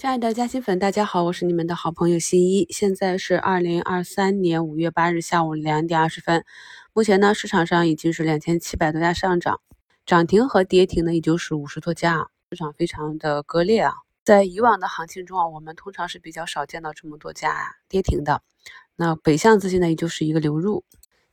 亲爱的嘉兴粉，大家好，我是你们的好朋友新一。现在是二零二三年五月八日下午两点二十分。目前呢，市场上已经是两千七百多家上涨，涨停和跌停呢，也就是五十多家，市场非常的割裂啊。在以往的行情中啊，我们通常是比较少见到这么多家啊跌停的。那北向资金呢，也就是一个流入。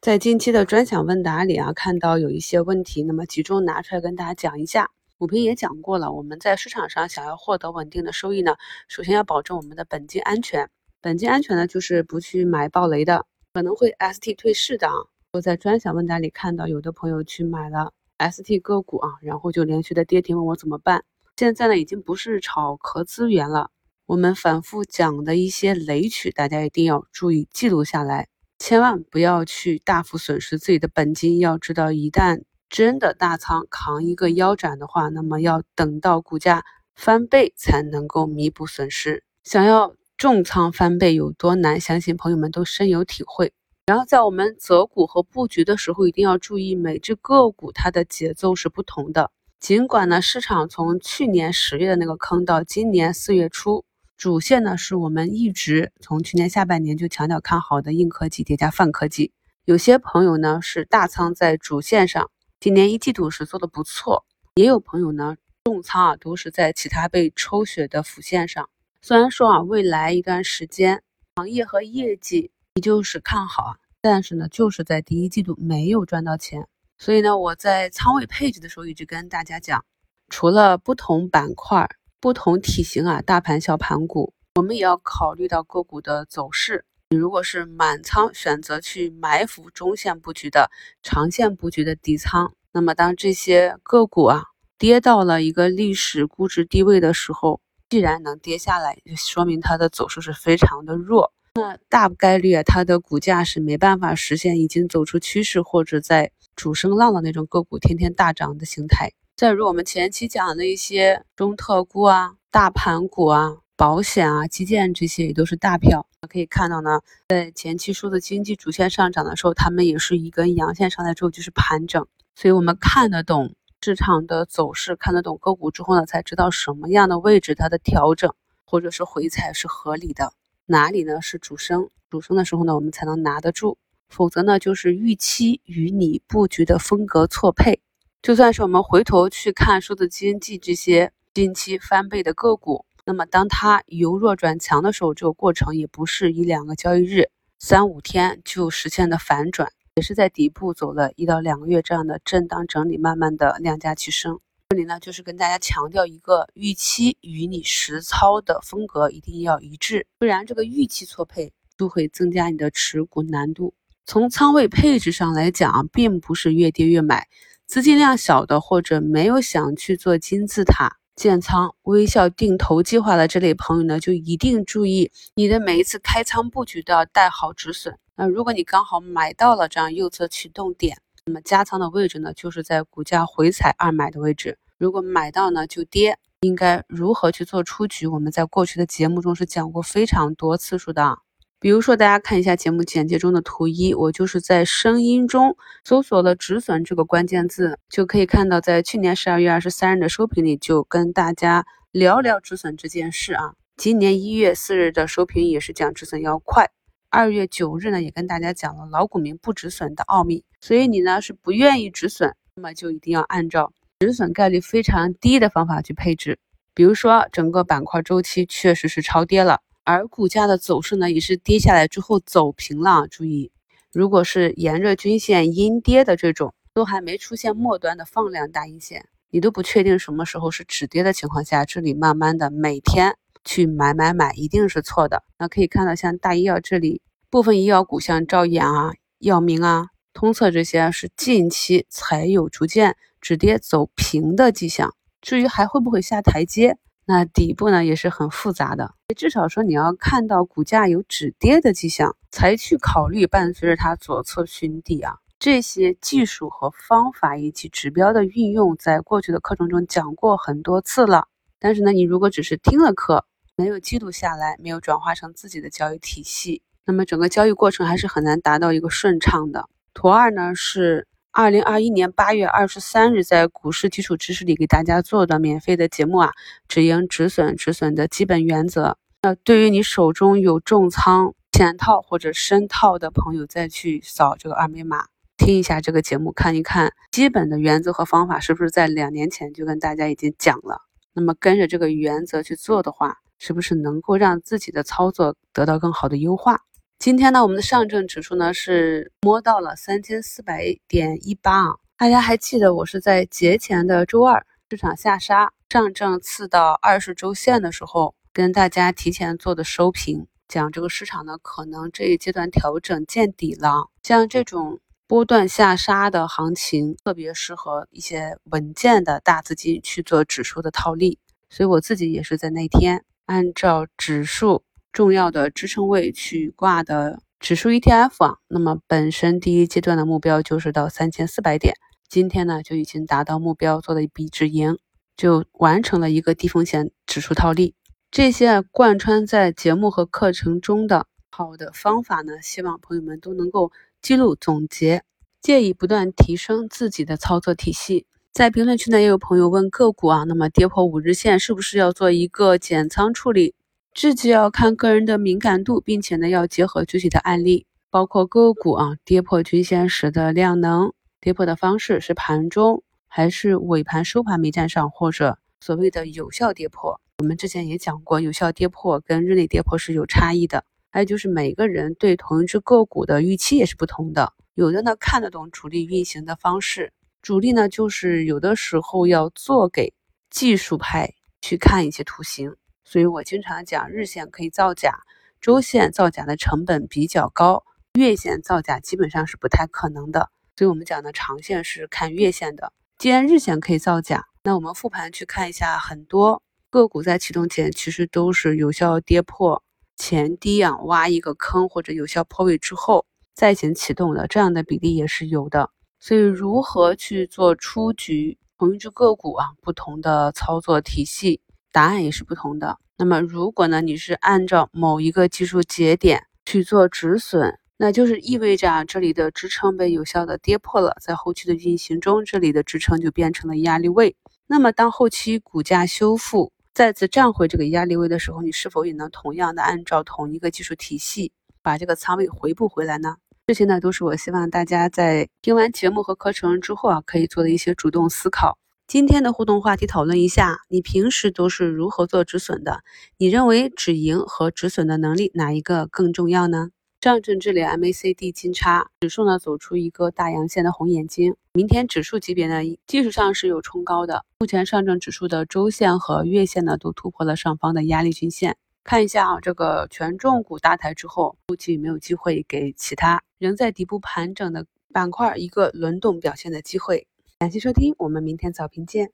在近期的专享问答里啊，看到有一些问题，那么集中拿出来跟大家讲一下。股评也讲过了，我们在市场上想要获得稳定的收益呢，首先要保证我们的本金安全。本金安全呢，就是不去买暴雷的，可能会 ST 退市的。我在专享问答里看到有的朋友去买了 ST 个股啊，然后就连续的跌停，问我怎么办。现在呢，已经不是炒壳资源了。我们反复讲的一些雷区，大家一定要注意记录下来，千万不要去大幅损失自己的本金。要知道，一旦真的大仓扛一个腰斩的话，那么要等到股价翻倍才能够弥补损失。想要重仓翻倍有多难，相信朋友们都深有体会。然后在我们择股和布局的时候，一定要注意每只个股它的节奏是不同的。尽管呢，市场从去年十月的那个坑到今年四月初，主线呢是我们一直从去年下半年就强调看好的硬科技叠加泛科技。有些朋友呢是大仓在主线上。今年一季度是做的不错，也有朋友呢重仓啊，都是在其他被抽血的辅线上。虽然说啊，未来一段时间行业和业绩依旧是看好啊，但是呢，就是在第一季度没有赚到钱。所以呢，我在仓位配置的时候一直跟大家讲，除了不同板块、不同体型啊，大盘、小盘股，我们也要考虑到个股的走势。你如果是满仓选择去埋伏中线布局的、长线布局的底仓，那么当这些个股啊跌到了一个历史估值低位的时候，既然能跌下来，就说明它的走势是非常的弱。那大概率啊，它的股价是没办法实现已经走出趋势或者在主升浪的那种个股天天大涨的形态。再如我们前期讲的一些中特估啊、大盘股啊。保险啊，基建这些也都是大票。可以看到呢，在前期数字经济主线上涨的时候，他们也是一根阳线上来之后就是盘整。所以，我们看得懂市场的走势，看得懂个股之后呢，才知道什么样的位置它的调整或者是回踩是合理的，哪里呢是主升，主升的时候呢，我们才能拿得住。否则呢，就是预期与你布局的风格错配。就算是我们回头去看数字经济这些近期翻倍的个股。那么，当它由弱转强的时候，这个过程也不是一两个交易日、三五天就实现的反转，也是在底部走了一到两个月这样的震荡整理，慢慢的量价齐升。这里呢，就是跟大家强调一个预期与你实操的风格一定要一致，不然这个预期错配就会增加你的持股难度。从仓位配置上来讲，并不是越跌越买，资金量小的或者没有想去做金字塔。建仓、微笑定投计划的这类朋友呢，就一定注意你的每一次开仓布局都要带好止损。那如果你刚好买到了这样右侧启动点，那么加仓的位置呢，就是在股价回踩二买的位置。如果买到呢就跌，应该如何去做出局？我们在过去的节目中是讲过非常多次数的。比如说，大家看一下节目简介中的图一，我就是在声音中搜索了“止损”这个关键字，就可以看到，在去年十二月二十三日的收评里就跟大家聊聊止损这件事啊。今年一月四日的收评也是讲止损要快，二月九日呢也跟大家讲了老股民不止损的奥秘。所以你呢是不愿意止损，那么就一定要按照止损概率非常低的方法去配置。比如说，整个板块周期确实是超跌了。而股价的走势呢，也是跌下来之后走平了。注意，如果是沿着均线阴跌的这种，都还没出现末端的放量大阴线，你都不确定什么时候是止跌的情况下，这里慢慢的每天去买买买，一定是错的。那可以看到，像大医药这里部分医药股，像兆眼啊、药明啊、通策这些，是近期才有逐渐止跌走平的迹象。至于还会不会下台阶？那底部呢也是很复杂的，至少说你要看到股价有止跌的迹象，才去考虑伴随着它左侧寻底啊。这些技术和方法以及指标的运用，在过去的课程中讲过很多次了。但是呢，你如果只是听了课，没有记录下来，没有转化成自己的交易体系，那么整个交易过程还是很难达到一个顺畅的。图二呢是二零二一年八月二十三日在股市基础知识里给大家做的免费的节目啊，止盈止损止损的基本原则。那对于你手中有重仓、浅套或者深套的朋友，再去扫这个二维码，听一下这个节目，看一看基本的原则和方法是不是在两年前就跟大家已经讲了。那么跟着这个原则去做的话，是不是能够让自己的操作得到更好的优化？今天呢，我们的上证指数呢是摸到了三千四百点一八啊。大家还记得我是在节前的周二市场下杀，上证刺到二十周线的时候，跟大家提前做的收评，讲这个市场呢可能这一阶段调整见底了。像这种波段下杀的行情，特别适合一些稳健的大资金去做指数的套利。所以我自己也是在那天按照指数。重要的支撑位去挂的指数 ETF 啊，那么本身第一阶段的目标就是到三千四百点，今天呢就已经达到目标，做了一笔止盈，就完成了一个低风险指数套利。这些贯穿在节目和课程中的好的方法呢，希望朋友们都能够记录总结，借以不断提升自己的操作体系。在评论区呢，也有朋友问个股啊，那么跌破五日线是不是要做一个减仓处理？自己要看个人的敏感度，并且呢要结合具体的案例，包括个股啊跌破均线时的量能，跌破的方式是盘中还是尾盘收盘没站上，或者所谓的有效跌破。我们之前也讲过，有效跌破跟日内跌破是有差异的。还有就是每个人对同一只个股的预期也是不同的，有的呢看得懂主力运行的方式，主力呢就是有的时候要做给技术派去看一些图形。所以我经常讲，日线可以造假，周线造假的成本比较高，月线造假基本上是不太可能的。所以我们讲的长线是看月线的。既然日线可以造假，那我们复盘去看一下，很多个股在启动前其实都是有效跌破前低啊，挖一个坑或者有效破位之后再行启动的，这样的比例也是有的。所以如何去做出局，同一只个股啊，不同的操作体系。答案也是不同的。那么，如果呢，你是按照某一个技术节点去做止损，那就是意味着，这里的支撑被有效的跌破了，在后期的运行中，这里的支撑就变成了压力位。那么，当后期股价修复，再次站回这个压力位的时候，你是否也能同样的按照同一个技术体系把这个仓位回补回来呢？这些呢，都是我希望大家在听完节目和课程之后啊，可以做的一些主动思考。今天的互动话题讨论一下，你平时都是如何做止损的？你认为止盈和止损的能力哪一个更重要呢？上证这里 MACD 金叉指数呢走出一个大阳线的红眼睛，明天指数级别呢技术上是有冲高的。目前上证指数的周线和月线呢都突破了上方的压力均线。看一下啊，这个权重股搭台之后，后期有没有机会给其他仍在底部盘整的板块一个轮动表现的机会？感谢收听，我们明天早评见。